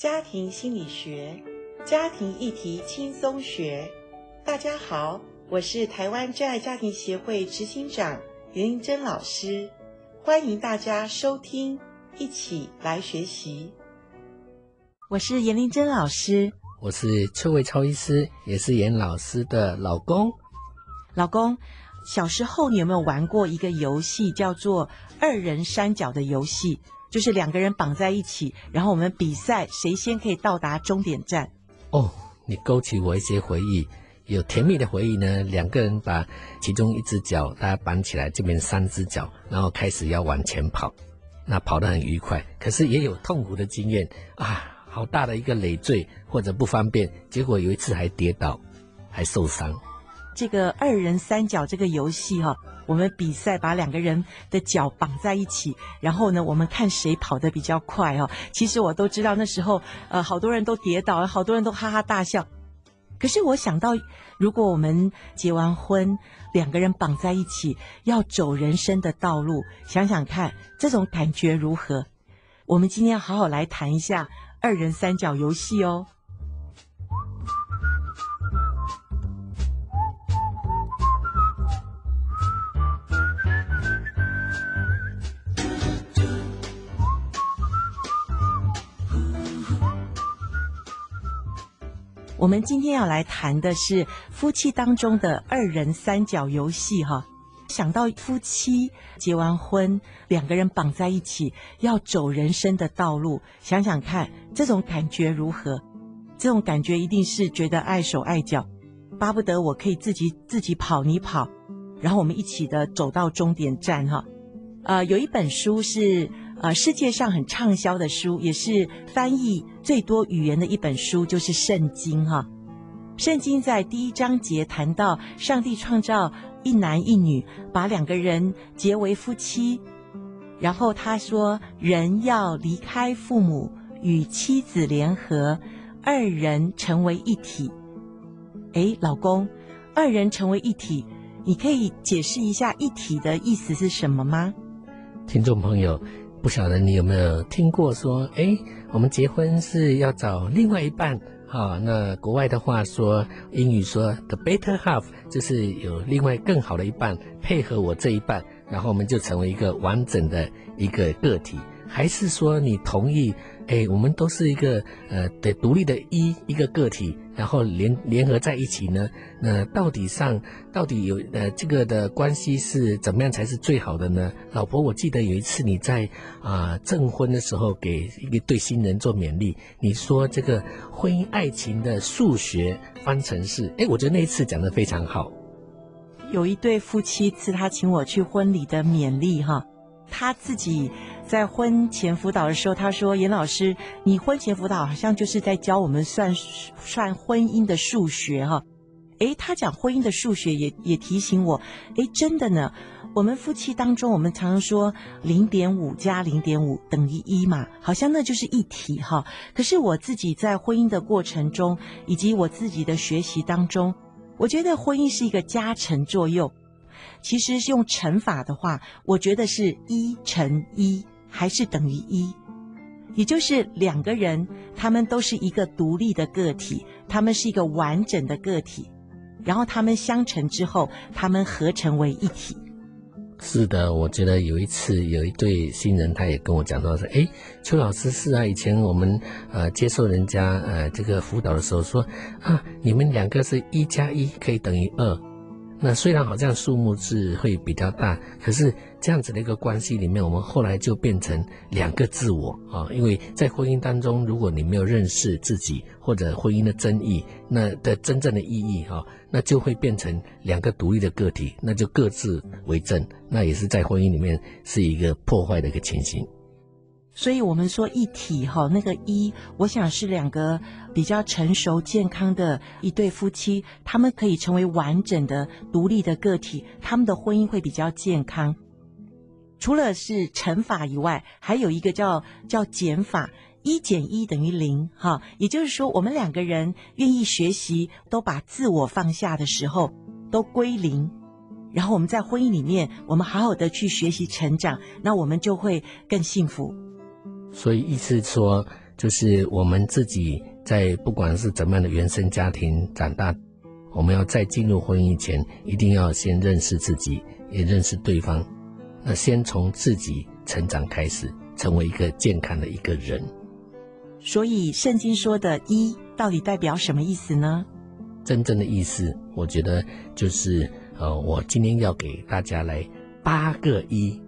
家庭心理学，家庭议题轻松学。大家好，我是台湾真爱家庭协会执行长严玲珍老师，欢迎大家收听，一起来学习。我是严玲珍老师，我是邱伟超医师，也是严老师的老公。老公，小时候你有没有玩过一个游戏，叫做二人三角的游戏？就是两个人绑在一起，然后我们比赛谁先可以到达终点站。哦，你勾起我一些回忆，有甜蜜的回忆呢。两个人把其中一只脚大家绑起来，这边三只脚，然后开始要往前跑，那跑得很愉快。可是也有痛苦的经验啊，好大的一个累赘或者不方便，结果有一次还跌倒，还受伤。这个二人三角这个游戏哈。我们比赛把两个人的脚绑在一起，然后呢，我们看谁跑得比较快哦。其实我都知道那时候，呃，好多人都跌倒，好多人都哈哈大笑。可是我想到，如果我们结完婚，两个人绑在一起，要走人生的道路，想想看，这种感觉如何？我们今天要好好来谈一下二人三角游戏哦。我们今天要来谈的是夫妻当中的二人三角游戏哈。想到夫妻结完婚，两个人绑在一起要走人生的道路，想想看，这种感觉如何？这种感觉一定是觉得碍手碍脚，巴不得我可以自己自己跑，你跑，然后我们一起的走到终点站哈。呃，有一本书是。呃，世界上很畅销的书，也是翻译最多语言的一本书，就是《圣经》哈。圣经在第一章节谈到，上帝创造一男一女，把两个人结为夫妻。然后他说，人要离开父母，与妻子联合，二人成为一体。诶，老公，二人成为一体，你可以解释一下“一体”的意思是什么吗？听众朋友。不晓得你有没有听过说，哎，我们结婚是要找另外一半，好，那国外的话说，英语说 the better half，就是有另外更好的一半配合我这一半，然后我们就成为一个完整的一个个体，还是说你同意？哎，我们都是一个呃的独立的一一个个体，然后联联合在一起呢。那到底上到底有呃这个的关系是怎么样才是最好的呢？老婆，我记得有一次你在啊证婚的时候给一个对新人做勉励，你说这个婚姻爱情的数学方程式，哎，我觉得那一次讲的非常好。有一对夫妻是他请我去婚礼的勉励哈。他自己在婚前辅导的时候，他说：“严老师，你婚前辅导好像就是在教我们算算婚姻的数学哈。”诶，他讲婚姻的数学也也提醒我，诶，真的呢。我们夫妻当中，我们常常说零点五加零点五等于一嘛，好像那就是一体哈。可是我自己在婚姻的过程中，以及我自己的学习当中，我觉得婚姻是一个加成作用。其实是用乘法的话，我觉得是一乘一还是等于一，也就是两个人，他们都是一个独立的个体，他们是一个完整的个体，然后他们相乘之后，他们合成为一体。是的，我觉得有一次有一对新人，他也跟我讲到说，诶，邱老师是啊，以前我们呃接受人家呃这个辅导的时候说啊，你们两个是一加一可以等于二。那虽然好像数目字会比较大，可是这样子的一个关系里面，我们后来就变成两个自我啊。因为在婚姻当中，如果你没有认识自己或者婚姻的真意，那的真正的意义哈，那就会变成两个独立的个体，那就各自为政，那也是在婚姻里面是一个破坏的一个情形。所以我们说一体哈，那个一，我想是两个比较成熟健康的一对夫妻，他们可以成为完整的独立的个体，他们的婚姻会比较健康。除了是乘法以外，还有一个叫叫减法，一减一等于零哈。也就是说，我们两个人愿意学习，都把自我放下的时候，都归零，然后我们在婚姻里面，我们好好的去学习成长，那我们就会更幸福。所以意思说，就是我们自己在不管是怎么样的原生家庭长大，我们要在进入婚姻前，一定要先认识自己，也认识对方。那先从自己成长开始，成为一个健康的一个人。所以圣经说的“一”到底代表什么意思呢？真正的意思，我觉得就是呃，我今天要给大家来八个一。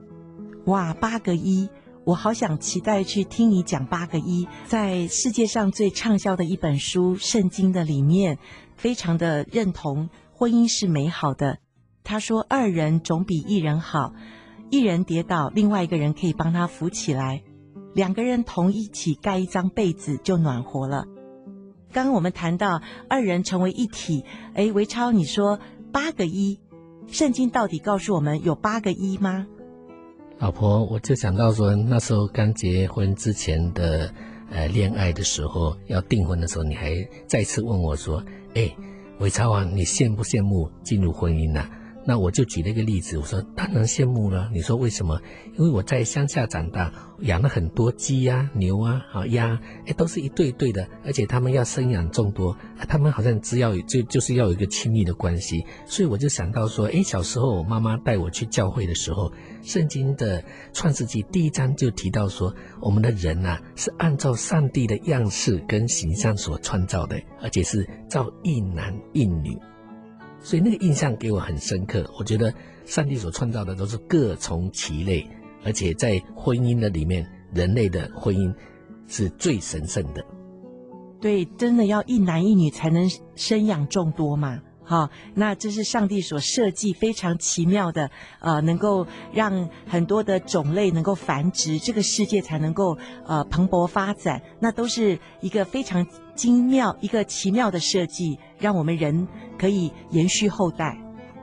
哇，八个一！我好想期待去听你讲八个一。在世界上最畅销的一本书《圣经》的里面，非常的认同婚姻是美好的。他说：“二人总比一人好，一人跌倒，另外一个人可以帮他扶起来。两个人同一起盖一张被子就暖和了。”刚刚我们谈到二人成为一体，哎，维超，你说八个一，圣经到底告诉我们有八个一吗？老婆，我就想到说，那时候刚结婚之前的呃恋爱的时候，要订婚的时候，你还再次问我说：“哎，维超啊，你羡不羡慕进入婚姻呢？”那我就举了一个例子，我说当然羡慕了。你说为什么？因为我在乡下长大，养了很多鸡呀、啊、牛啊、好鸭，哎，都是一对对的，而且他们要生养众多，他们好像只要就就是要有一个亲密的关系。所以我就想到说，哎，小时候我妈妈带我去教会的时候，圣经的创世纪第一章就提到说，我们的人呐、是按照上帝的样式跟形象所创造的，而且是造一男一女。所以那个印象给我很深刻。我觉得上帝所创造的都是各从其类，而且在婚姻的里面，人类的婚姻是最神圣的。对，真的要一男一女才能生养众多嘛。好，那这是上帝所设计非常奇妙的，呃，能够让很多的种类能够繁殖，这个世界才能够呃蓬勃发展。那都是一个非常精妙、一个奇妙的设计，让我们人可以延续后代。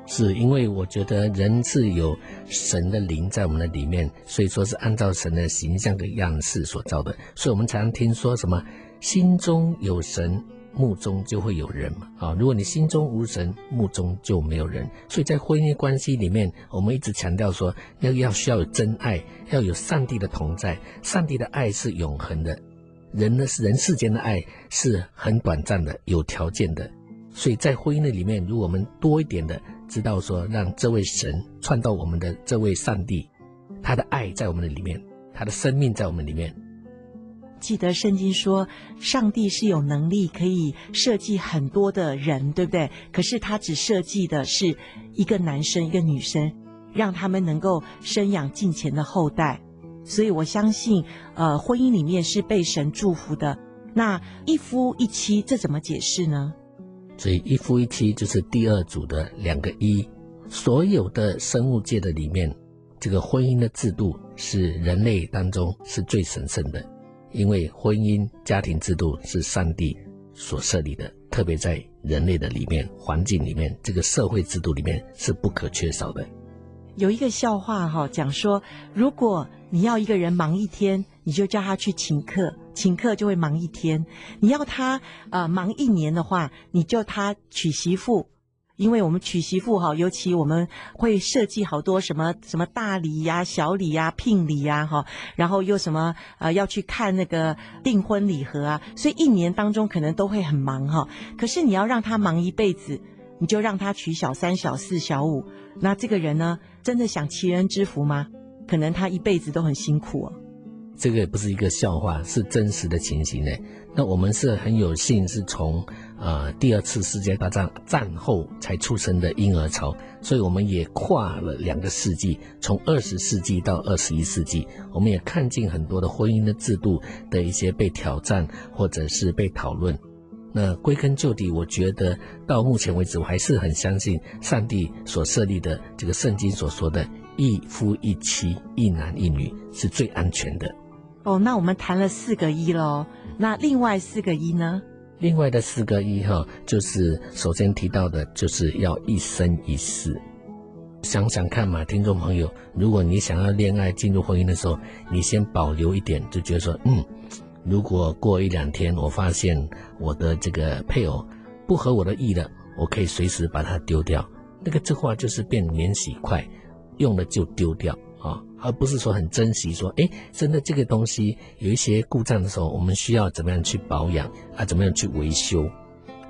是因为我觉得人是有神的灵在我们的里面，所以说是按照神的形象的样式所造的。所以我们常常听说什么心中有神。目中就会有人嘛，啊，如果你心中无神，目中就没有人。所以在婚姻关系里面，我们一直强调说，要要需要有真爱，要有上帝的同在。上帝的爱是永恒的，人呢是人世间的爱是很短暂的，有条件的。所以在婚姻的里面，如果我们多一点的知道说，让这位神创造我们的这位上帝，他的爱在我们的里面，他的生命在我们里面。记得圣经说，上帝是有能力可以设计很多的人，对不对？可是他只设计的是一个男生一个女生，让他们能够生养敬虔的后代。所以我相信，呃，婚姻里面是被神祝福的。那一夫一妻，这怎么解释呢？所以一夫一妻就是第二组的两个一。所有的生物界的里面，这个婚姻的制度是人类当中是最神圣的。因为婚姻家庭制度是上帝所设立的，特别在人类的里面环境里面，这个社会制度里面是不可缺少的。有一个笑话哈，讲说，如果你要一个人忙一天，你就叫他去请客，请客就会忙一天；你要他呃忙一年的话，你就他娶媳妇。因为我们娶媳妇哈，尤其我们会设计好多什么什么大礼呀、小礼呀、聘礼呀哈，然后又什么呃要去看那个订婚礼盒啊，所以一年当中可能都会很忙哈。可是你要让他忙一辈子，你就让他娶小三、小四、小五，那这个人呢，真的享齐人之福吗？可能他一辈子都很辛苦哦。这个也不是一个笑话，是真实的情形呢。那我们是很有幸是从。呃，第二次世界大战战后才出生的婴儿潮，所以我们也跨了两个世纪，从二十世纪到二十一世纪，我们也看尽很多的婚姻的制度的一些被挑战或者是被讨论。那归根究底，我觉得到目前为止，我还是很相信上帝所设立的这个圣经所说的一夫一妻、一男一女是最安全的。哦，那我们谈了四个一喽，那另外四个一呢？另外的四个一哈，就是首先提到的，就是要一生一世。想想看嘛，听众朋友，如果你想要恋爱进入婚姻的时候，你先保留一点，就觉得说，嗯，如果过一两天我发现我的这个配偶不合我的意了，我可以随时把它丢掉。那个这话就是变免洗筷，用了就丢掉，啊，而不是说很珍惜说，哎，真的这个东西有一些故障的时候，我们需要怎么样去保养啊，怎么样去维修？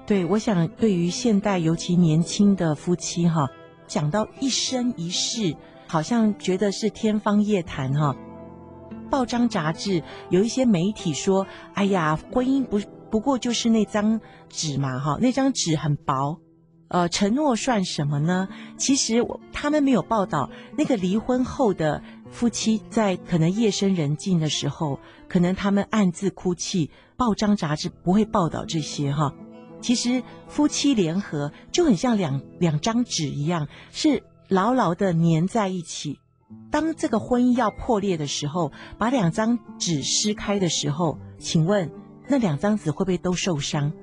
对，我想对于现代尤其年轻的夫妻哈，讲到一生一世，好像觉得是天方夜谭哈。报章杂志有一些媒体说，哎呀，婚姻不不过就是那张纸嘛哈，那张纸很薄，呃，承诺算什么呢？其实他们没有报道那个离婚后的夫妻在可能夜深人静的时候，可能他们暗自哭泣，报章杂志不会报道这些哈。其实夫妻联合就很像两两张纸一样，是牢牢的粘在一起。当这个婚姻要破裂的时候，把两张纸撕开的时候，请问那两张纸会不会都受伤？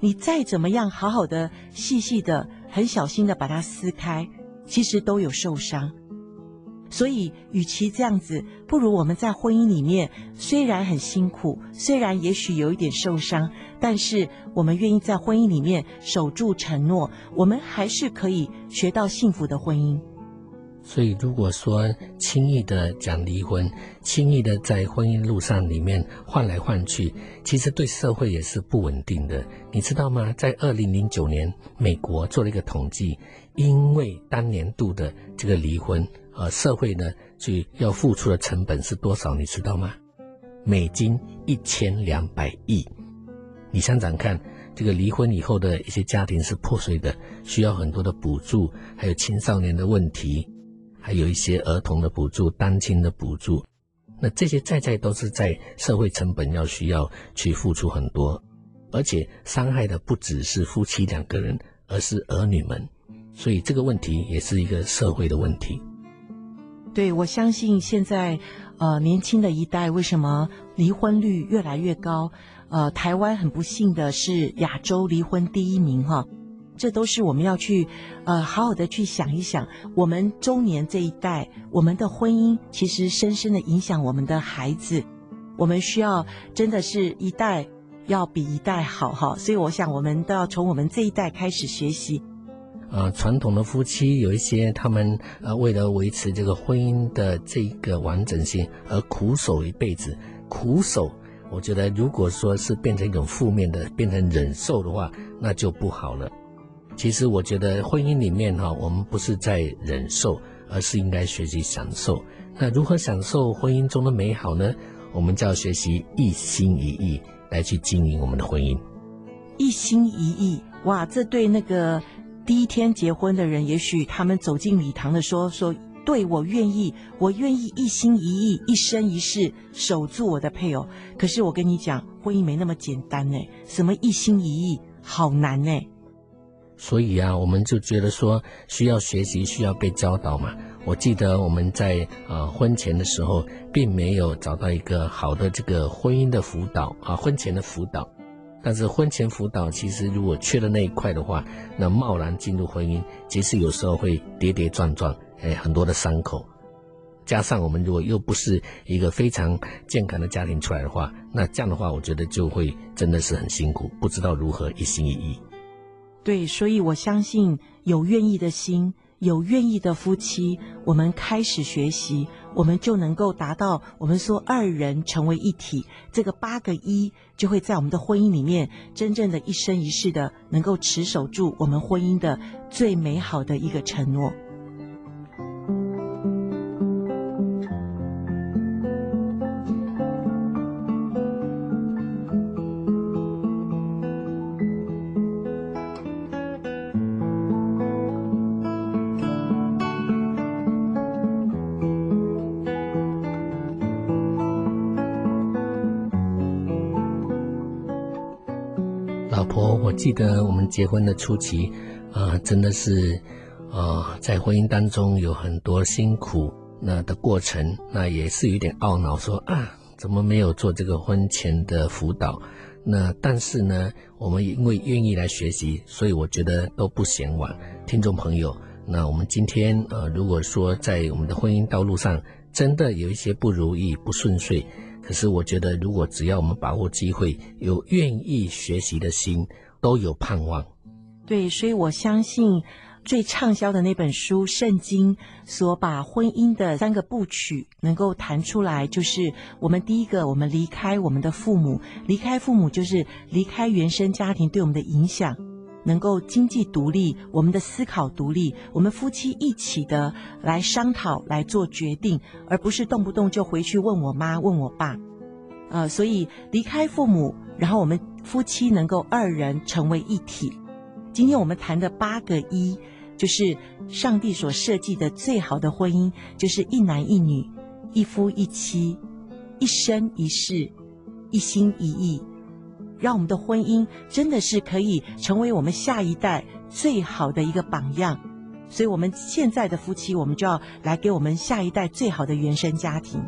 你再怎么样好好的、细细的、很小心的把它撕开，其实都有受伤。所以，与其这样子，不如我们在婚姻里面，虽然很辛苦，虽然也许有一点受伤，但是我们愿意在婚姻里面守住承诺，我们还是可以学到幸福的婚姻。所以，如果说轻易的讲离婚，轻易的在婚姻路上里面换来换去，其实对社会也是不稳定的。你知道吗？在二零零九年，美国做了一个统计，因为当年度的这个离婚。呃，社会呢，去要付出的成本是多少？你知道吗？美金一千两百亿。你想想看，这个离婚以后的一些家庭是破碎的，需要很多的补助，还有青少年的问题，还有一些儿童的补助、单亲的补助。那这些在在都是在社会成本要需要去付出很多，而且伤害的不只是夫妻两个人，而是儿女们。所以这个问题也是一个社会的问题。对，我相信现在，呃，年轻的一代为什么离婚率越来越高？呃，台湾很不幸的是亚洲离婚第一名哈，这都是我们要去，呃，好好的去想一想，我们中年这一代，我们的婚姻其实深深的影响我们的孩子，我们需要真的是一代要比一代好哈，所以我想我们都要从我们这一代开始学习。啊，传统的夫妻有一些，他们呃为了维持这个婚姻的这个完整性而苦守一辈子。苦守，我觉得如果说是变成一种负面的，变成忍受的话，那就不好了。其实我觉得婚姻里面哈，我们不是在忍受，而是应该学习享受。那如何享受婚姻中的美好呢？我们就要学习一心一意来去经营我们的婚姻。一心一意，哇，这对那个。第一天结婚的人，也许他们走进礼堂的说说，对，我愿意，我愿意一心一意、一生一世守住我的配偶。可是我跟你讲，婚姻没那么简单呢。什么一心一意，好难呢。所以啊，我们就觉得说需要学习，需要被教导嘛。我记得我们在呃婚前的时候，并没有找到一个好的这个婚姻的辅导啊，婚前的辅导。但是婚前辅导其实如果缺了那一块的话，那贸然进入婚姻，其实有时候会跌跌撞撞，哎，很多的伤口。加上我们如果又不是一个非常健康的家庭出来的话，那这样的话，我觉得就会真的是很辛苦，不知道如何一心一意。对，所以我相信有愿意的心。有愿意的夫妻，我们开始学习，我们就能够达到我们说二人成为一体，这个八个一就会在我们的婚姻里面，真正的一生一世的能够持守住我们婚姻的最美好的一个承诺。记得我们结婚的初期，啊、真的是，啊、在婚姻当中有很多辛苦那的过程，那也是有点懊恼说，说啊，怎么没有做这个婚前的辅导？那但是呢，我们因为愿意来学习，所以我觉得都不嫌晚。听众朋友，那我们今天，呃，如果说在我们的婚姻道路上真的有一些不如意、不顺遂，可是我觉得，如果只要我们把握机会，有愿意学习的心。都有盼望，对，所以我相信，最畅销的那本书《圣经》所把婚姻的三个部曲能够谈出来，就是我们第一个，我们离开我们的父母，离开父母就是离开原生家庭对我们的影响，能够经济独立，我们的思考独立，我们夫妻一起的来商讨来做决定，而不是动不动就回去问我妈问我爸，呃，所以离开父母，然后我们夫妻能够二人成为一体。今天我们谈的八个一，就是上帝所设计的最好的婚姻，就是一男一女，一夫一妻，一生一世，一心一意，让我们的婚姻真的是可以成为我们下一代最好的一个榜样。所以，我们现在的夫妻，我们就要来给我们下一代最好的原生家庭。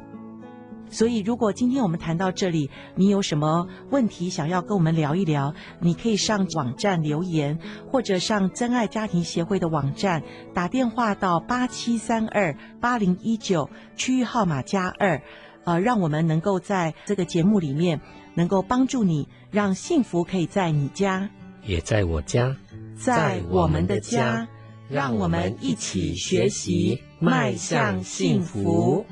所以，如果今天我们谈到这里，你有什么问题想要跟我们聊一聊，你可以上网站留言，或者上真爱家庭协会的网站打电话到八七三二八零一九区域号码加二，呃，让我们能够在这个节目里面能够帮助你，让幸福可以在你家，也在我家，在我们的家，让我们一起学习迈向幸福。